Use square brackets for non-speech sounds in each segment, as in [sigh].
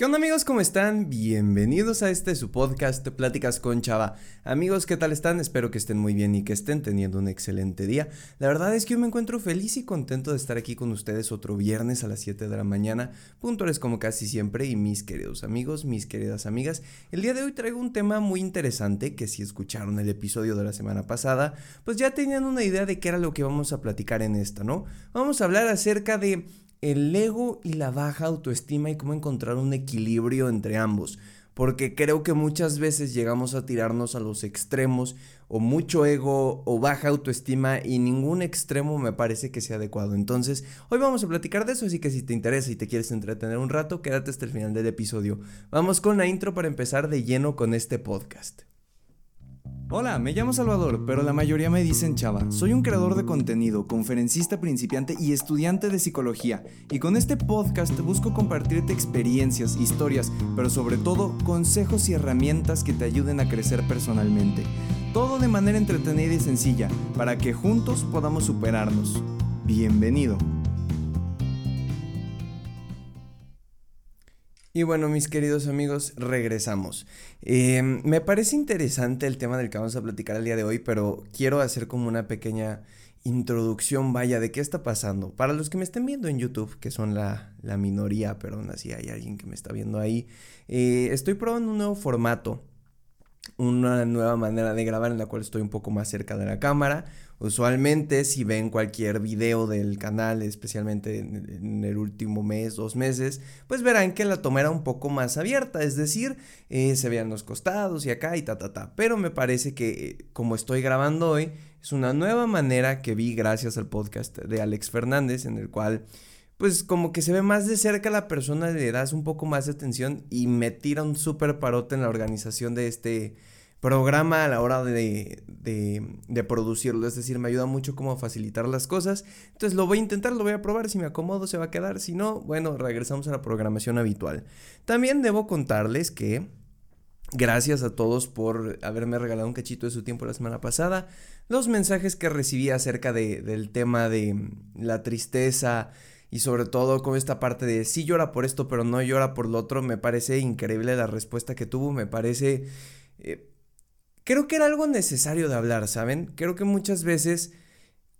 ¿Qué onda amigos? ¿Cómo están? Bienvenidos a este su podcast Pláticas con Chava. Amigos, ¿qué tal están? Espero que estén muy bien y que estén teniendo un excelente día. La verdad es que yo me encuentro feliz y contento de estar aquí con ustedes otro viernes a las 7 de la mañana, puntuales como casi siempre y mis queridos amigos, mis queridas amigas. El día de hoy traigo un tema muy interesante que si escucharon el episodio de la semana pasada, pues ya tenían una idea de qué era lo que vamos a platicar en esta, ¿no? Vamos a hablar acerca de el ego y la baja autoestima y cómo encontrar un equilibrio entre ambos. Porque creo que muchas veces llegamos a tirarnos a los extremos o mucho ego o baja autoestima y ningún extremo me parece que sea adecuado. Entonces, hoy vamos a platicar de eso, así que si te interesa y te quieres entretener un rato, quédate hasta el final del episodio. Vamos con la intro para empezar de lleno con este podcast. Hola, me llamo Salvador, pero la mayoría me dicen Chava. Soy un creador de contenido, conferencista principiante y estudiante de psicología. Y con este podcast busco compartirte experiencias, historias, pero sobre todo consejos y herramientas que te ayuden a crecer personalmente. Todo de manera entretenida y sencilla, para que juntos podamos superarnos. Bienvenido. Y bueno, mis queridos amigos, regresamos. Em, me parece interesante el tema del que vamos a platicar el día de hoy, pero quiero hacer como una pequeña introducción, vaya, de qué está pasando. Para los que me estén viendo en YouTube, que son la, minoría, pero aún así hay alguien que me está viendo ahí, eh, estoy probando un nuevo formato una nueva manera de grabar en la cual estoy un poco más cerca de la cámara. Usualmente si ven cualquier video del canal, especialmente en, el último mes, dos meses, pues verán que la toma era un poco más abierta, es decir, eh, se veían los costados y acá y ta ta ta. Pero me parece que eh, como estoy grabando hoy, es una nueva manera que vi gracias al podcast de Alex Fernández en el cual pues como que se ve más de cerca la persona, le das un poco más de atención y me tira un súper parote en la organización de este programa a la hora de, de, producirlo. Es decir, me ayuda mucho como a facilitar las cosas. Entonces lo voy a intentar, lo voy a probar. Si me acomodo, se va a quedar. Si no, bueno, regresamos a la programación habitual. También debo contarles que Gracias a todos por haberme regalado un cachito de su tiempo la semana pasada. Los mensajes que recibí acerca de, del tema de la tristeza, y sobre todo con esta parte de sí llora por esto pero no llora por lo otro, me parece increíble la respuesta que tuvo, me parece... Eh, creo que era algo necesario de hablar, ¿saben? Creo que muchas veces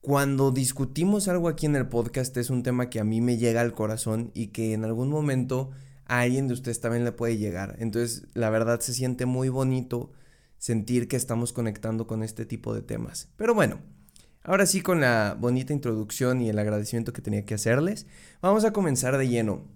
cuando discutimos algo aquí en el podcast es un tema que a mí me llega al corazón y que en algún momento a alguien de ustedes también le puede llegar. Entonces, la verdad se siente muy bonito sentir que estamos conectando con este tipo de temas. Pero bueno, Ahora sí, con la bonita introducción y el agradecimiento que tenía que hacerles, vamos a comenzar de lleno.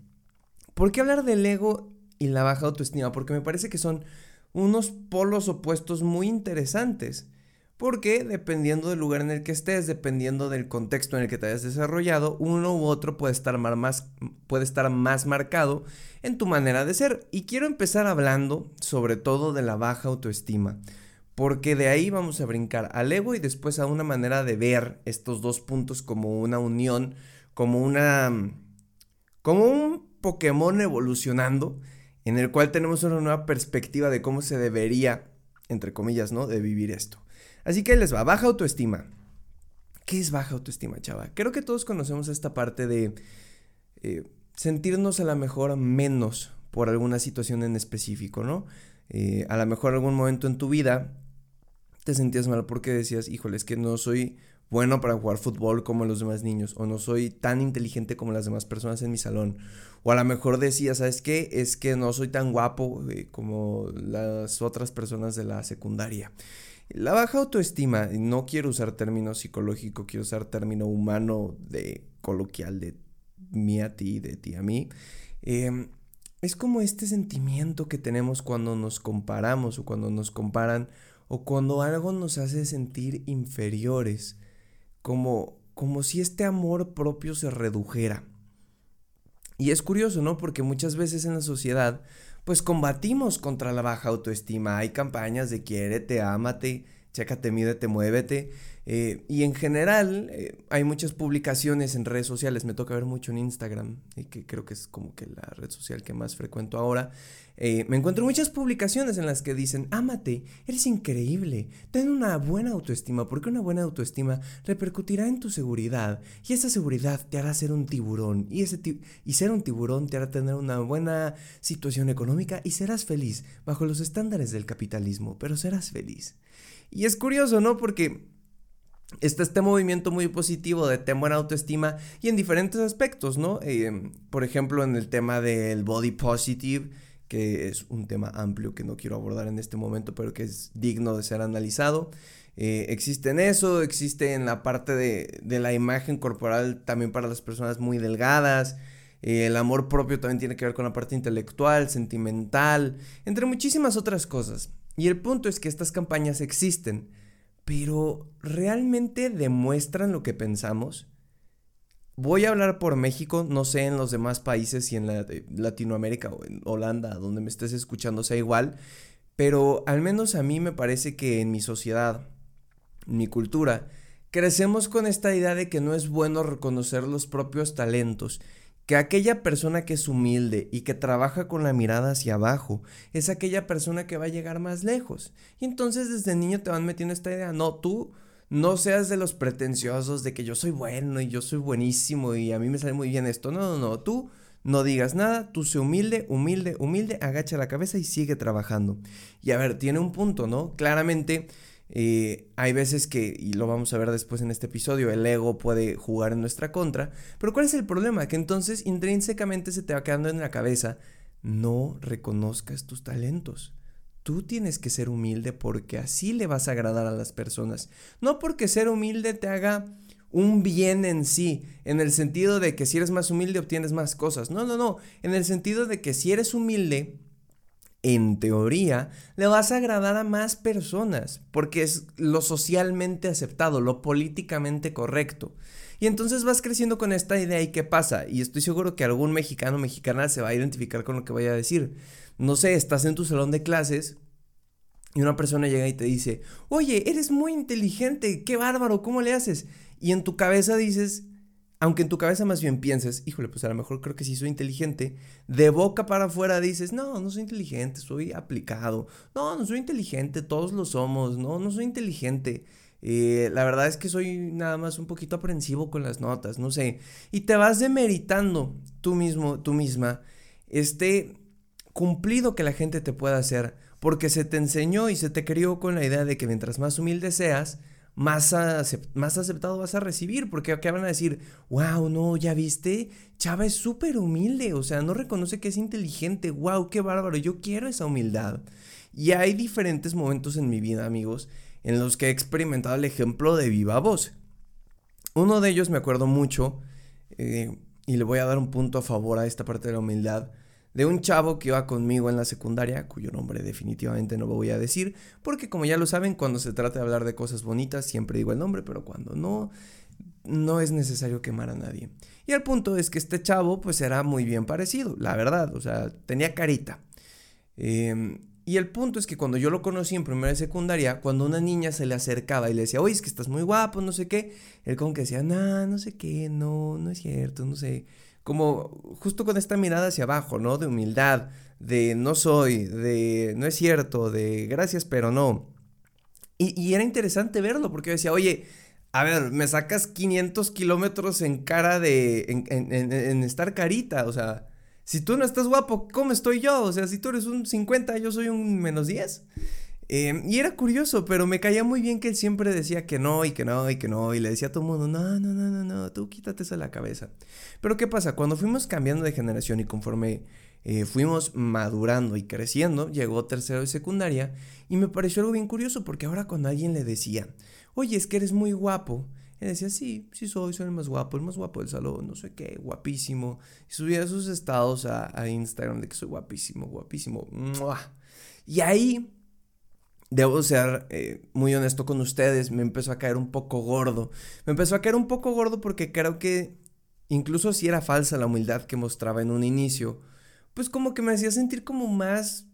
¿Por qué hablar del ego y la baja autoestima? Porque me parece que son unos polos opuestos muy interesantes. Porque dependiendo del lugar en el que estés, dependiendo del contexto en el que te hayas desarrollado, uno u otro puede estar más, puede estar más marcado en tu manera de ser. Y quiero empezar hablando sobre todo de la baja autoestima. Porque de ahí vamos a brincar al ego y después a una manera de ver estos dos puntos como una unión, como una... como un Pokémon evolucionando, en el cual tenemos una nueva perspectiva de cómo se debería, entre comillas, ¿no? De vivir esto. Así que les va, baja autoestima. ¿Qué es baja autoestima, chava? Creo que todos conocemos esta parte de eh, sentirnos a lo mejor menos por alguna situación en específico, ¿no? Eh, a lo mejor algún momento en tu vida te sentías mal porque decías, híjole, es que no soy bueno para jugar fútbol como los demás niños, o no soy tan inteligente como las demás personas en mi salón, o a lo mejor decías, ¿sabes qué? Es que no soy tan guapo eh, como las otras personas de la secundaria. La baja autoestima, no quiero usar término psicológico, quiero usar término humano de coloquial de mí a ti, de ti a mí. Em, es como este sentimiento que tenemos cuando nos comparamos o cuando nos comparan o cuando algo nos hace sentir inferiores, como, como si este amor propio se redujera. Y es curioso, ¿no? Porque muchas veces en la sociedad, pues combatimos contra la baja autoestima. Hay campañas de quiérete, ámate, chécate, mídete, muévete. Eh, y en general, eh, hay muchas publicaciones en redes sociales, me toca ver mucho en Instagram, y que creo que es como que la red social que más frecuento ahora. Eh, me encuentro muchas publicaciones en las que dicen, ámate, eres increíble, ten una buena autoestima, porque una buena autoestima repercutirá en tu seguridad, y esa seguridad te hará ser un tiburón, y, ese y ser un tiburón te hará tener una buena situación económica y serás feliz, bajo los estándares del capitalismo, pero serás feliz. Y es curioso, ¿no? Porque está este movimiento muy positivo de tener buena autoestima y en diferentes aspectos, ¿no? Eh, por ejemplo, en el tema del body positive, que es un tema amplio que no quiero abordar en este momento, pero que es digno de ser analizado. Eh, existe en eso, existe en la parte de, de, la imagen corporal también para las personas muy delgadas. Eh, el amor propio también tiene que ver con la parte intelectual, sentimental, entre muchísimas otras cosas. Y el punto es que estas campañas existen pero ¿realmente demuestran lo que pensamos? Voy a hablar por México, no sé en los demás países y en Latinoamérica o en Holanda, donde me estés escuchando sea igual, pero al menos a mí me parece que en mi sociedad, en mi cultura, crecemos con esta idea de que no es bueno reconocer los propios talentos que aquella persona que es humilde y que trabaja con la mirada hacia abajo es aquella persona que va a llegar más lejos. Y entonces desde niño te van metiendo esta idea, no, tú no seas de los pretenciosos de que yo soy bueno y yo soy buenísimo y a mí me sale muy bien esto. No, no, no, tú no digas nada, tú sé humilde, humilde, humilde, agacha la cabeza y sigue trabajando. Y a ver, tiene un punto, ¿no? Claramente eh, hay veces que, y lo vamos a ver después en este episodio, el ego puede jugar en nuestra contra. Pero ¿cuál es el problema? Que entonces intrínsecamente se te va quedando en la cabeza, no reconozcas tus talentos. Tú tienes que ser humilde porque así le vas a agradar a las personas. No porque ser humilde te haga un bien en sí, en el sentido de que si eres más humilde obtienes más cosas. No, no, no, en el sentido de que si eres humilde en teoría, le vas a agradar a más personas, porque es lo socialmente aceptado, lo políticamente correcto. Y entonces vas creciendo con esta idea y qué pasa, y estoy seguro que algún mexicano o mexicana se va a identificar con lo que voy a decir. No sé, estás en tu salón de clases y una persona llega y te dice, oye, eres muy inteligente, qué bárbaro, ¿cómo le haces? Y en tu cabeza dices, aunque en tu cabeza más bien pienses, híjole, pues a lo mejor creo que sí soy inteligente, de boca para afuera dices, no, no soy inteligente, soy aplicado, no, no soy inteligente, todos lo somos, no, no soy inteligente. Eh, la verdad es que soy nada más un poquito aprensivo con las notas, no sé. Y te vas demeritando tú mismo, tú misma, este cumplido que la gente te pueda hacer, porque se te enseñó y se te crió con la idea de que mientras más humilde seas, más, más aceptado vas a recibir, porque acá van a decir, wow, no, ya viste, Chava es súper humilde, o sea, no reconoce que es inteligente, wow, qué bárbaro, yo quiero esa humildad. Y hay diferentes momentos en mi vida, amigos, en los que he experimentado el ejemplo de viva voz. Uno de ellos me acuerdo mucho, eh, y le voy a dar un punto a favor a esta parte de la humildad, de un chavo que iba conmigo en la secundaria, cuyo nombre definitivamente no voy a decir, porque como ya lo saben, cuando se trata de hablar de cosas bonitas siempre digo el nombre, pero cuando no, no es necesario quemar a nadie. Y el punto es que este chavo pues era muy bien parecido, la verdad, o sea, tenía carita. Em, y el punto es que cuando yo lo conocí en primera y secundaria, cuando una niña se le acercaba y le decía, oye, es que estás muy guapo, no sé qué, él como que decía, no, no sé qué, no, no es cierto, no sé como justo con esta mirada hacia abajo, ¿no? De humildad, de no soy, de no es cierto, de gracias pero no. Y, era interesante verlo porque decía, oye, a ver, me sacas 500 kilómetros en cara de, en, en, estar carita, o sea, si tú no estás guapo, ¿cómo estoy yo? O sea, si tú eres un 50, yo soy un menos 10. Em, y era curioso, pero me caía muy bien que él siempre decía que no y que no y que no. Y le decía a todo el mundo, no, no, no, no, no, tú quítate eso la cabeza. Pero ¿qué pasa? Cuando fuimos cambiando de generación y conforme eh, fuimos madurando y creciendo, llegó tercero de secundaria y me pareció algo bien curioso porque ahora cuando alguien le decía, oye, es que eres muy guapo, él decía, sí, sí soy, soy el más guapo, el más guapo del salón, no sé qué, guapísimo. Y subía sus estados a Instagram de que soy guapísimo, guapísimo. Y ahí debo ser eh, muy honesto con ustedes, me empezó a caer un poco gordo. Me empezó a caer un poco gordo porque creo que incluso si era falsa la humildad que mostraba en un inicio, pues como que me hacía sentir como más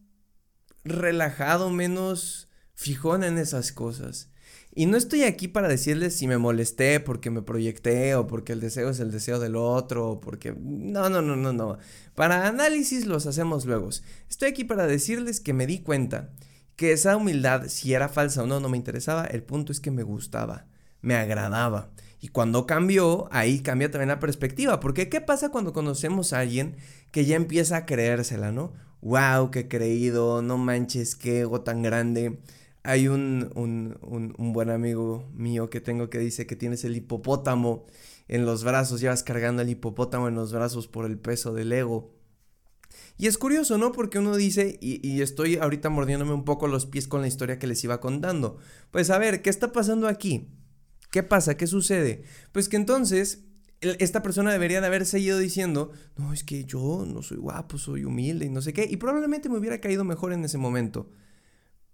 relajado, menos fijón en esas cosas. Y no estoy aquí para decirles si me molesté porque me proyecté o porque el deseo es el deseo del otro o porque... No, no, no, no, no. Para análisis los hacemos luego. Estoy aquí para decirles que me di cuenta que esa humildad, si era falsa o no, no me interesaba. El punto es que me gustaba, me agradaba. Y cuando cambió, ahí cambia también la perspectiva. Porque ¿qué pasa cuando conocemos a alguien que ya empieza a creérsela, no? Wow, qué creído, no manches, qué ego tan grande hay un, un, un, buen amigo mío que tengo que dice que tienes el hipopótamo en los brazos, llevas cargando el hipopótamo en los brazos por el peso del ego. Y es curioso, ¿no? Porque uno dice, y, y, estoy ahorita mordiéndome un poco los pies con la historia que les iba contando. Pues a ver, ¿qué está pasando aquí? ¿Qué pasa? ¿Qué sucede? Pues que entonces esta persona debería de haber seguido diciendo, no, es que yo no soy guapo, soy humilde y no sé qué, y probablemente me hubiera caído mejor en ese momento.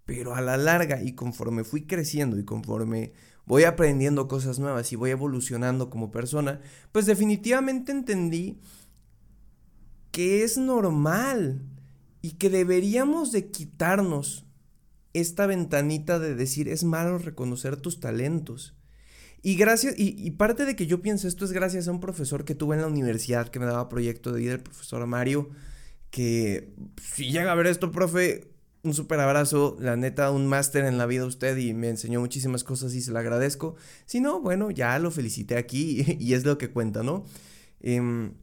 Pero a la larga y conforme fui creciendo y conforme voy aprendiendo cosas nuevas y voy evolucionando como persona, pues definitivamente entendí que es normal y que deberíamos de quitarnos esta ventanita de decir es malo reconocer tus talentos. Y gracias, y, parte de que yo pienso esto es gracias a un profesor que tuve en la universidad que me daba proyecto de vida, el profesor Mario, que si llega a ver esto, profe, un súper abrazo, la neta, un máster en la vida usted y me enseñó muchísimas cosas y se lo agradezco. Si no, bueno, ya lo felicité aquí [laughs] y, es lo que cuenta, ¿no? Em,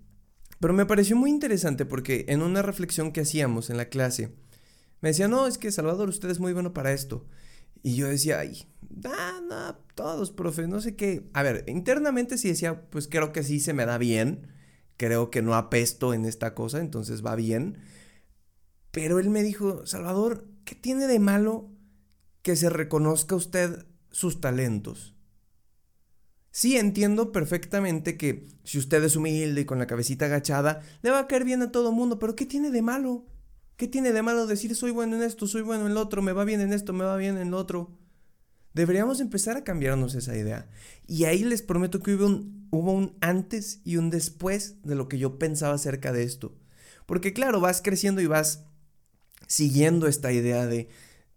pero me pareció muy interesante porque en una reflexión que hacíamos en la clase, me decía, no, es que Salvador, usted es muy bueno para esto. Y yo decía, ay, no, no, todos, profe, no sé qué. A ver, internamente sí decía, pues creo que sí se me da bien, creo que no apesto en esta cosa, entonces va bien. Pero él me dijo, Salvador, ¿qué tiene de malo que se reconozca usted sus talentos? Sí, entiendo perfectamente que si usted es humilde y con la cabecita agachada, le va a caer bien a todo mundo, pero ¿qué tiene de malo? ¿Qué tiene de malo decir soy bueno en esto, soy bueno en lo otro, me va bien en esto, me va bien en lo otro? Deberíamos empezar a cambiarnos esa idea. Y ahí les prometo que hubo un, hubo un antes y un después de lo que yo pensaba acerca de esto. Porque claro, vas creciendo y vas siguiendo esta idea de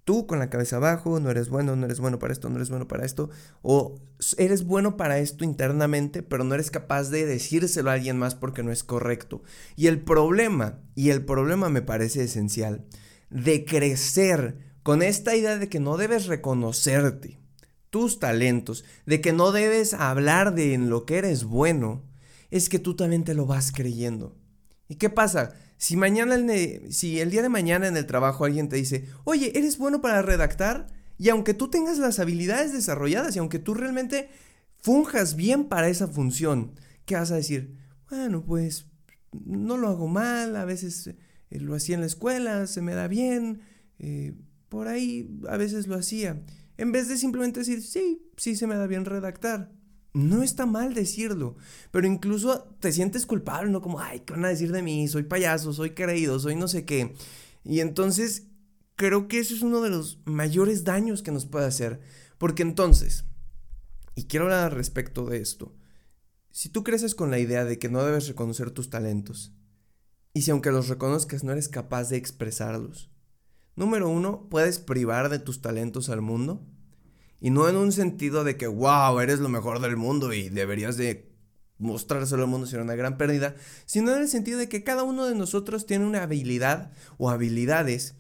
tú con la cabeza abajo, no eres bueno, no eres bueno para esto, no eres bueno para esto, o eres bueno para esto internamente, pero no eres capaz de decírselo a alguien más porque no es correcto. Y el problema, y el problema me parece esencial, de crecer con esta idea de que no debes reconocerte tus talentos, de que no debes hablar de en lo que eres bueno, es que tú también te lo vas creyendo. ¿Y qué pasa? Si mañana, el, si el día de mañana en el trabajo alguien te dice, oye, eres bueno para redactar, y aunque tú tengas las habilidades desarrolladas y aunque tú realmente funjas bien para esa función, ¿qué vas a decir? Bueno, pues no lo hago mal, a veces eh, lo hacía en la escuela, se me da bien, eh, por ahí a veces lo hacía. En vez de simplemente decir, sí, sí se me da bien redactar. No está mal decirlo, pero incluso te sientes culpable, ¿no? Como, ay, ¿qué van a decir de mí? Soy payaso, soy creído, soy no sé qué. Y entonces creo que eso es uno de los mayores daños que nos puede hacer. Porque entonces, y quiero hablar al respecto de esto, si tú creces con la idea de que no debes reconocer tus talentos, y si aunque los reconozcas no eres capaz de expresarlos, número uno, puedes privar de tus talentos al mundo y no en un sentido de que, wow, eres lo mejor del mundo y deberías de mostrárselo al mundo sería una gran pérdida, sino en el sentido de que cada uno de nosotros tiene una habilidad o habilidades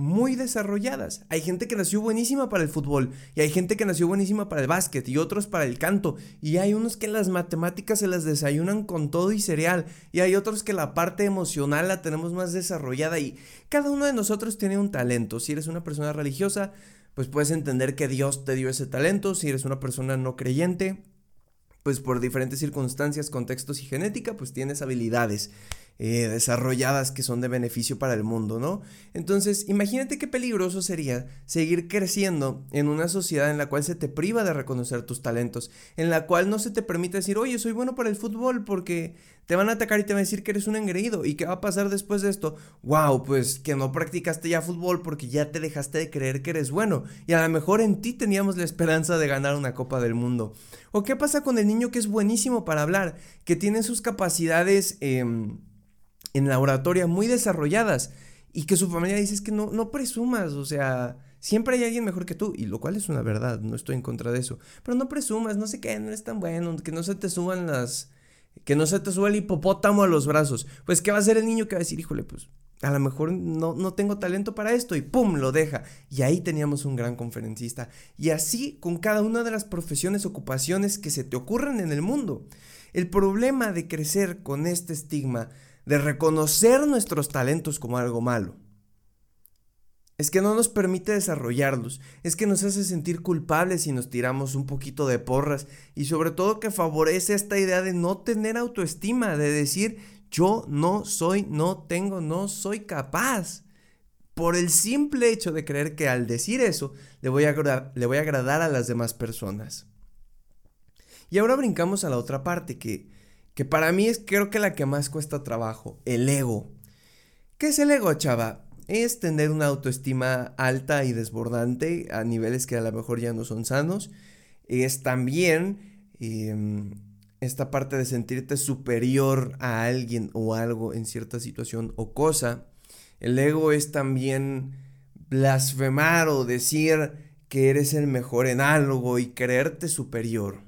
muy desarrolladas. Hay gente que nació buenísima para el fútbol y hay gente que nació buenísima para el básquet y otros para el canto y hay unos que las matemáticas se las desayunan con todo y cereal y hay otros que la parte emocional la tenemos más desarrollada y cada uno de nosotros tiene un talento. Si eres una persona religiosa, pues puedes entender que Dios te dio ese talento, si eres una persona no creyente, pues por diferentes circunstancias, contextos y genética, pues tienes habilidades. Eh, desarrolladas que son de beneficio para el mundo, ¿no? Entonces, imagínate qué peligroso sería seguir creciendo en una sociedad en la cual se te priva de reconocer tus talentos, en la cual no se te permite decir, oye, soy bueno para el fútbol porque te van a atacar y te van a decir que eres un engreído. ¿Y qué va a pasar después de esto? Wow, pues que no practicaste ya fútbol porque ya te dejaste de creer que eres bueno. Y a lo mejor en ti teníamos la esperanza de ganar una Copa del Mundo. ¿O qué pasa con el niño que es buenísimo para hablar, que tiene sus capacidades... Eh, en la oratoria muy desarrolladas y que su familia dice es que no, no presumas, o sea, Siempre hay alguien mejor que tú, y lo cual es una verdad, no estoy en contra de eso. Pero no presumas, no sé qué, no es tan bueno, que no se te suban las... Que no se te suba el hipopótamo a los brazos. Pues, ¿qué va a hacer el niño que va a decir, híjole, pues, a lo mejor no, no tengo talento para esto y ¡pum! lo deja. Y ahí teníamos un gran conferencista. Y así con cada una de las profesiones, ocupaciones que se te ocurren en el mundo. El problema de crecer con este estigma de reconocer nuestros talentos como algo malo es que no nos permite desarrollarlos, es que nos hace sentir culpables si nos tiramos un poquito de porras y sobre todo que favorece esta idea de no tener autoestima, de decir yo no soy, no tengo, no soy capaz. Por el simple hecho de creer que al decir eso le voy a, le voy a agradar a las demás personas. Y ahora brincamos a la otra parte que, que para mí es creo que la que más cuesta trabajo, el ego. ¿Qué es el ego, chava? es tener una autoestima alta y desbordante a niveles que a lo mejor ya no son sanos. Es también em, esta parte de sentirte superior a alguien o algo en cierta situación o cosa. El ego es también blasfemar o decir que eres el mejor en algo y creerte superior.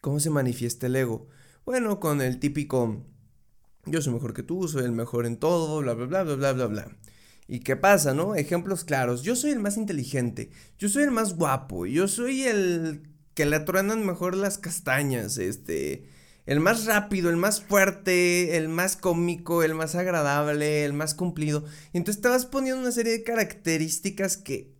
¿Cómo se manifiesta el ego? Bueno, con el típico yo soy mejor que tú, soy el mejor en todo, bla, bla, bla, bla, bla, bla, bla. ¿Y qué pasa, no? Ejemplos claros. Yo soy el más inteligente, yo soy el más guapo, yo soy el que le truenan mejor las castañas, este, el más rápido, el más fuerte, el más cómico, el más agradable, el más cumplido. Y entonces te vas poniendo una serie de características que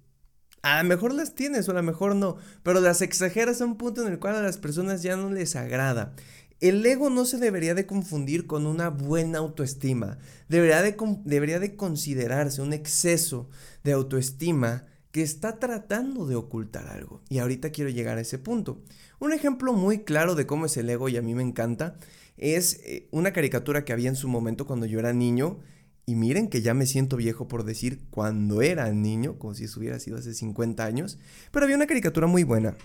a lo mejor las tienes o a lo mejor no, pero las exageras a un punto en el cual a las personas ya no les agrada. El ego no se debería de confundir con una buena autoestima. Debería de, debería de considerarse un exceso de autoestima que está tratando de ocultar algo. Y ahorita quiero llegar a ese punto. Un ejemplo muy claro de cómo es el ego y a mí me encanta es eh, una caricatura que había en su momento cuando yo era niño. Y miren que ya me siento viejo por decir cuando era niño, como si eso hubiera sido hace 50 años. Pero había una caricatura muy buena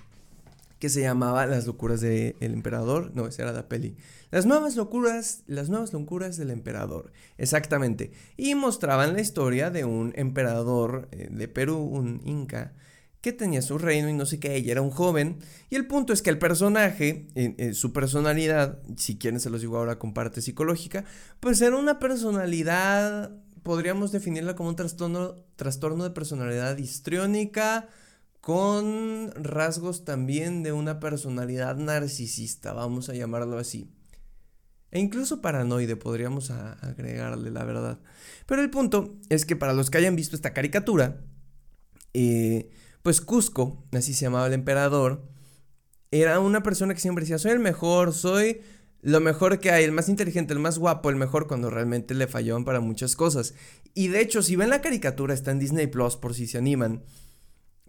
que se llamaba Las locuras del emperador. No, esa era la peli. Las nuevas locuras, las nuevas locuras del emperador. Exactamente. Y mostraban la historia de un emperador eh, de Perú, un inca, que tenía su reino y no sé qué, ella era un joven. Y el punto es que el personaje, su personalidad, si quieren se los digo ahora con parte psicológica, pues era una personalidad, podríamos definirla como un trastorno, trastorno de personalidad histriónica, con rasgos también de una personalidad narcisista, vamos a llamarlo así. E incluso paranoide podríamos agregarle la verdad. Pero el punto es que para los que hayan visto esta caricatura, eh, pues Cusco, así se llamaba el emperador, era una persona que siempre decía, soy el mejor, soy lo mejor que hay, el más inteligente, el más guapo, el mejor, cuando realmente le fallaban para muchas cosas. Y de hecho, si ven la caricatura, está en Disney Plus por si se animan.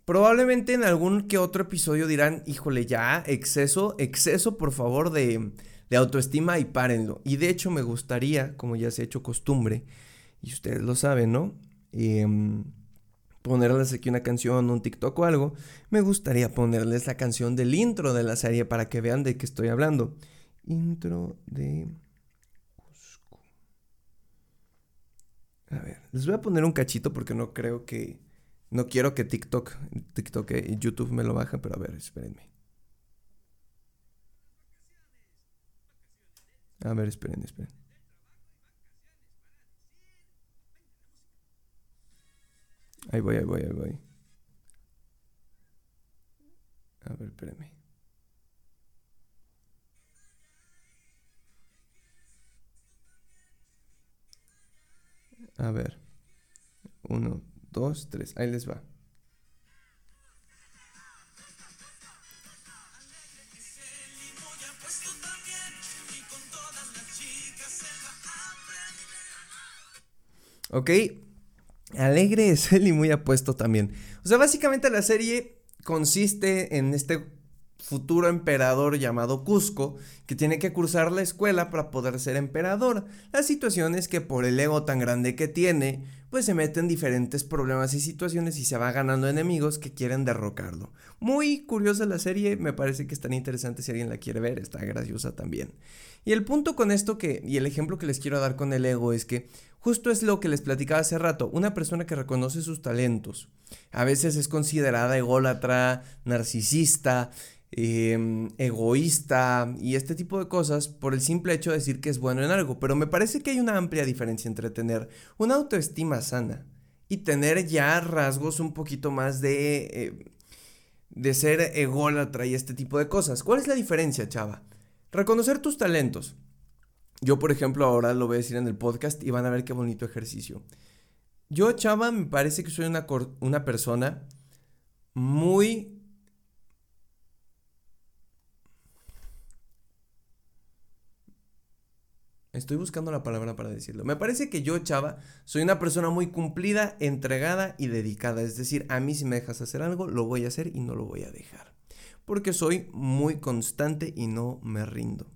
Probablemente en algún que otro episodio dirán, híjole, ya, exceso, exceso, por favor, de, de autoestima y párenlo. Y de hecho me gustaría, como ya se ha hecho costumbre, y ustedes lo saben, ¿no? Em, ponerles aquí una canción, un TikTok o algo, me gustaría ponerles la canción del intro de la serie para que vean de qué estoy hablando. Intro de. A ver, les voy a poner un cachito porque no creo que no quiero que TikTok, TikTok y YouTube me lo bajen, pero a ver, espérenme. A ver, esperen, esperen. Ahí voy, ahí voy, ahí voy. A ver, espérenme. A ver. Uno, dos, tres. Ahí les va. Ok. Alegre es él y muy apuesto también. O sea, básicamente la serie consiste en este futuro emperador llamado Cusco, que tiene que cursar la escuela para poder ser emperador. La situación es que por el ego tan grande que tiene, pues se mete en diferentes problemas y situaciones y se va ganando enemigos que quieren derrocarlo. Muy curiosa la serie, me parece que es tan interesante si alguien la quiere ver, está graciosa también. Y el punto con esto que, y el ejemplo que les quiero dar con el ego es que justo es lo que les platicaba hace rato, una persona que reconoce sus talentos, a veces es considerada ególatra, narcisista, Em, egoísta y este tipo de cosas por el simple hecho de decir que es bueno en algo. Pero me parece que hay una amplia diferencia entre tener una autoestima sana y tener ya rasgos un poquito más de, eh, de ser ególatra y este tipo de cosas. ¿Cuál es la diferencia, chava? Reconocer tus talentos. Yo, por ejemplo, ahora lo voy a decir en el podcast y van a ver qué bonito ejercicio. Yo, chava, me parece que soy una, una persona muy Estoy buscando la palabra para decirlo. Me parece que yo, Chava, soy una persona muy cumplida, entregada y dedicada. Es decir, a mí si me dejas hacer algo, lo voy a hacer y no lo voy a dejar. Porque soy muy constante y no me rindo.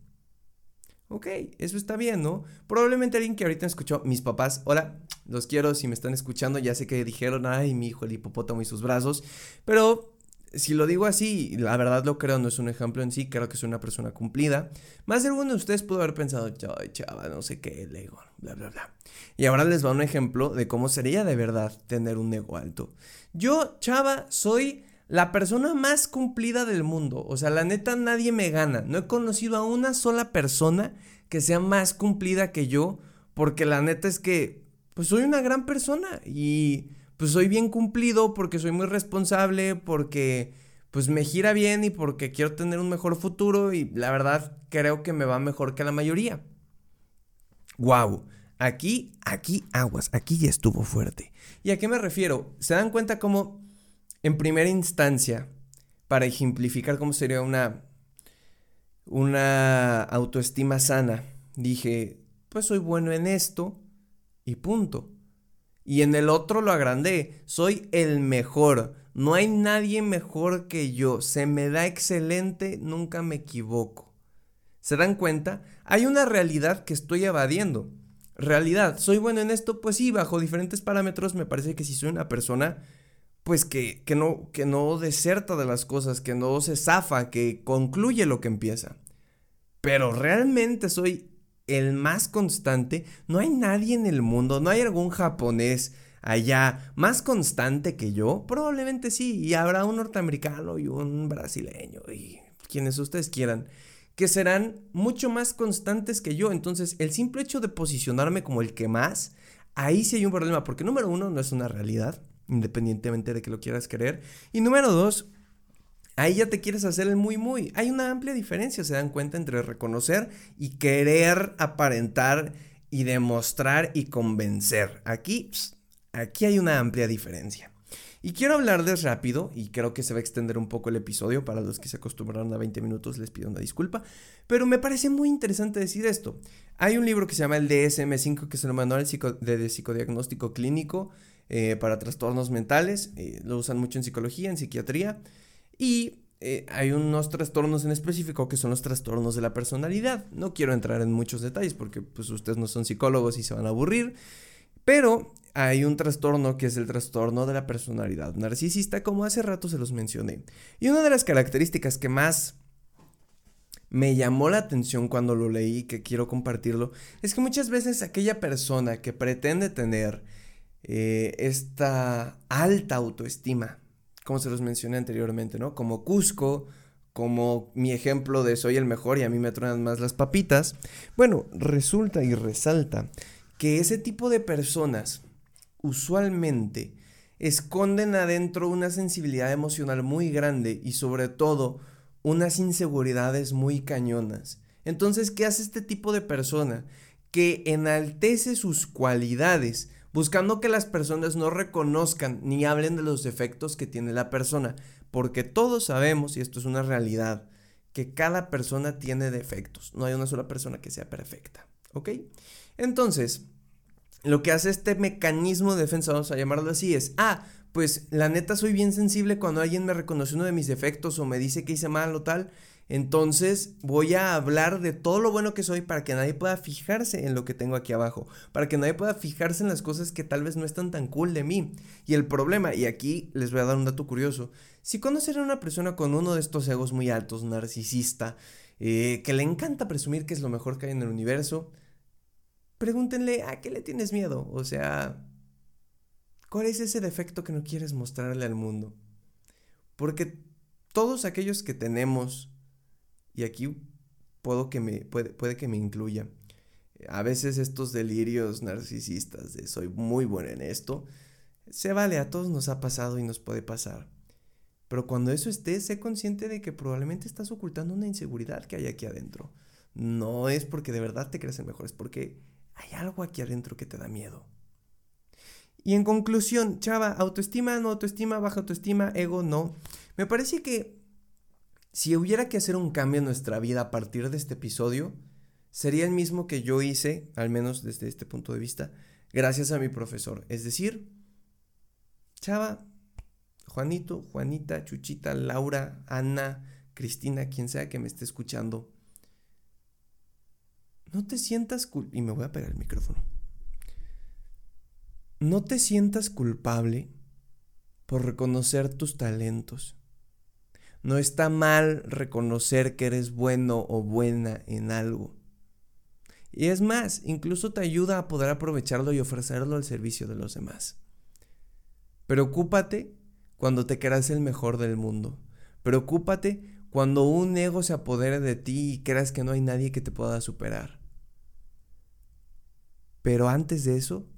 Ok, eso está bien, ¿no? Probablemente alguien que ahorita escuchó, mis papás, hola, los quiero, si me están escuchando, ya sé que dijeron, ay, mi hijo, el hipopótamo y sus brazos, pero si lo digo así, la verdad lo creo, no es un ejemplo en sí, creo que soy una persona cumplida. Más de alguno de ustedes pudo haber pensado, chava, no sé qué, ego, bla, bla, bla. Y ahora les va un ejemplo de cómo sería de verdad tener un ego alto. Yo, chava, soy la persona más cumplida del mundo. O sea, la neta nadie me gana. No he conocido a una sola persona que sea más cumplida que yo, porque la neta es que, pues soy una gran persona y pues soy bien cumplido porque soy muy responsable, porque pues me gira bien y porque quiero tener un mejor futuro y la verdad creo que me va mejor que la mayoría. Wow, aquí, aquí aguas, aquí ya estuvo fuerte. ¿Y a qué me refiero? ¿Se dan cuenta cómo en primera instancia, para ejemplificar cómo sería una, una autoestima sana, dije, pues soy bueno en esto y punto. Y en el otro lo agrandé. Soy el mejor. No hay nadie mejor que yo. Se me da excelente, nunca me equivoco. ¿Se dan cuenta? Hay una realidad que estoy evadiendo. Realidad, ¿soy bueno en esto? Pues sí, bajo diferentes parámetros me parece que si soy una persona, pues que, que, no, que no deserta de las cosas, que no se zafa, que concluye lo que empieza. Pero realmente soy el más constante, no hay nadie en el mundo, no hay algún japonés allá más constante que yo, probablemente sí, y habrá un norteamericano y un brasileño y quienes ustedes quieran, que serán mucho más constantes que yo. Entonces, el simple hecho de posicionarme como el que más, ahí sí hay un problema, porque número uno, no es una realidad, independientemente de que lo quieras creer, y número dos, Ahí ya te quieres hacer el muy muy. Hay una amplia diferencia, se dan cuenta, entre reconocer y querer aparentar y demostrar y convencer. Aquí, aquí hay una amplia diferencia. Y quiero hablarles rápido, y creo que se va a extender un poco el episodio, para los que se acostumbraron a 20 minutos les pido una disculpa, pero me parece muy interesante decir esto. Hay un libro que se llama el DSM5, que es el manual de psicodiagnóstico clínico eh, para trastornos mentales, eh, lo usan mucho en psicología, en psiquiatría, y eh, hay unos trastornos en específico que son los trastornos de la personalidad. No quiero entrar en muchos detalles porque pues ustedes no son psicólogos y se van a aburrir. Pero hay un trastorno que es el trastorno de la personalidad narcisista, como hace rato se los mencioné. Y una de las características que más me llamó la atención cuando lo leí, y que quiero compartirlo, es que muchas veces aquella persona que pretende tener eh, esta alta autoestima, como se los mencioné anteriormente, ¿no? Como Cusco, como mi ejemplo de soy el mejor y a mí me truenan más las papitas. Bueno, resulta y resalta que ese tipo de personas usualmente esconden adentro una sensibilidad emocional muy grande y sobre todo unas inseguridades muy cañonas. Entonces, ¿qué hace este tipo de persona? Que enaltece sus cualidades buscando que las personas no reconozcan ni hablen de los defectos que tiene la persona, porque todos sabemos, y esto es una realidad, que cada persona tiene defectos, no hay una sola persona que sea perfecta, ¿ok? Entonces, lo que hace este mecanismo de defensa, vamos a llamarlo así, es, ah, pues la neta soy bien sensible cuando alguien me reconoce uno de mis defectos o me dice que hice mal o tal. Entonces voy a hablar de todo lo bueno que soy para que nadie pueda fijarse en lo que tengo aquí abajo, para que nadie pueda fijarse en las cosas que tal vez no están tan cool de mí. Y el problema, y aquí les voy a dar un dato curioso, si conocen a una persona con uno de estos egos muy altos, narcisista, eh, que le encanta presumir que es lo mejor que hay en el universo, pregúntenle, ¿a qué le tienes miedo? O sea, ¿cuál es ese defecto que no quieres mostrarle al mundo? Porque todos aquellos que tenemos, y aquí puedo que me, puede, puede que me incluya, a veces estos delirios narcisistas de soy muy bueno en esto, se vale, a todos nos ha pasado y nos puede pasar. Pero cuando eso esté, sé consciente de que probablemente estás ocultando una inseguridad que hay aquí adentro. No es porque de verdad te crees el mejor, es porque hay algo aquí adentro que te da miedo. Y en conclusión, chava, autoestima, no autoestima, baja autoestima, ego, no. Me parece que si hubiera que hacer un cambio en nuestra vida a partir de este episodio, sería el mismo que yo hice, al menos desde este punto de vista, gracias a mi profesor. Es decir, chava, Juanito, Juanita, Chuchita, Laura, Ana, Cristina, quien sea que me esté escuchando, no te sientas culpable. Y me voy a pegar el micrófono. No te sientas culpable por reconocer tus talentos. No está mal reconocer que eres bueno o buena en algo. Y es más, incluso te ayuda a poder aprovecharlo y ofrecerlo al servicio de los demás. Preocúpate cuando te creas el mejor del mundo. Preocúpate cuando un ego se apodere de ti y creas que no hay nadie que te pueda superar. Pero antes de eso,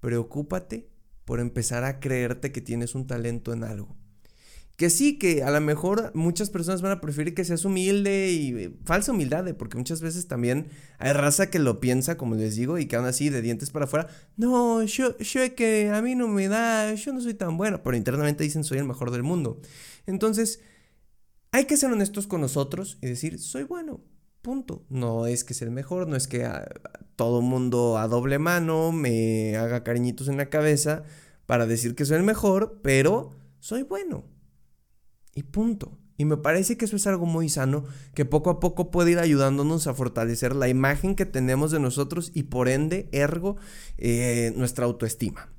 preocúpate por empezar a creerte que tienes un talento en algo. Que sí, que a lo mejor muchas personas van a preferir que seas humilde y eh, falsa humildad, eh, porque muchas veces también hay raza que lo piensa, como les digo, y que aún así de dientes para afuera, no, yo, yo es que a mí no me da, yo no soy tan bueno, pero internamente dicen soy el mejor del mundo. Entonces, hay que ser honestos con nosotros y decir, soy bueno, punto. No es que sea el mejor, no es que a, todo mundo a doble mano me haga cariñitos en la cabeza para decir que soy el mejor, pero soy bueno. Y punto. Y me parece que eso es algo muy sano, que poco a poco puede ir ayudándonos a fortalecer la imagen que tenemos de nosotros y por ende, ergo, eh, nuestra autoestima.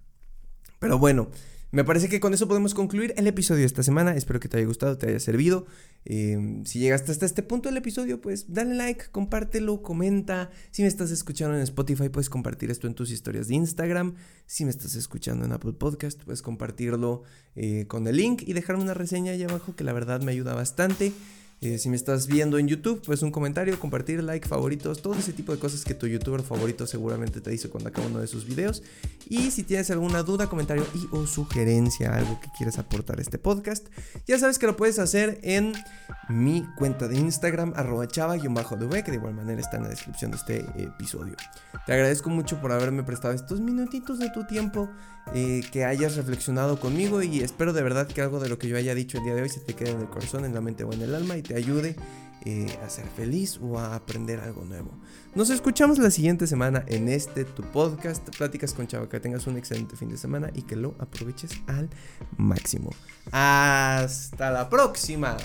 Pero bueno, me parece que con eso podemos concluir el episodio de esta semana. Espero que te haya gustado, te haya servido. Em, si llegaste hasta este punto del episodio, pues dale like, compártelo, comenta. Si me estás escuchando en Spotify, puedes compartir esto en tus historias de Instagram. Si me estás escuchando en Apple Podcast, puedes compartirlo eh, con el link y dejarme una reseña ahí abajo que la verdad me ayuda bastante. Eh, si me estás viendo en YouTube, pues un comentario, compartir, like, favoritos, todo ese tipo de cosas que tu youtuber favorito seguramente te dice cuando acaba uno de sus videos. Y si tienes alguna duda, comentario y o sugerencia, algo que quieras aportar a este podcast, ya sabes que lo puedes hacer en mi cuenta de Instagram, arroba chava-dv, que de igual manera está en la descripción de este episodio. Te agradezco mucho por haberme prestado estos minutitos de tu tiempo, eh, que hayas reflexionado conmigo y espero de verdad que algo de lo que yo haya dicho el día de hoy se te quede en el corazón, en la mente o en el alma te ayude eh, a ser feliz o a aprender algo nuevo. Nos escuchamos la siguiente semana en este tu podcast, Pláticas con Chava. Que tengas un excelente fin de semana y que lo aproveches al máximo. Hasta la próxima.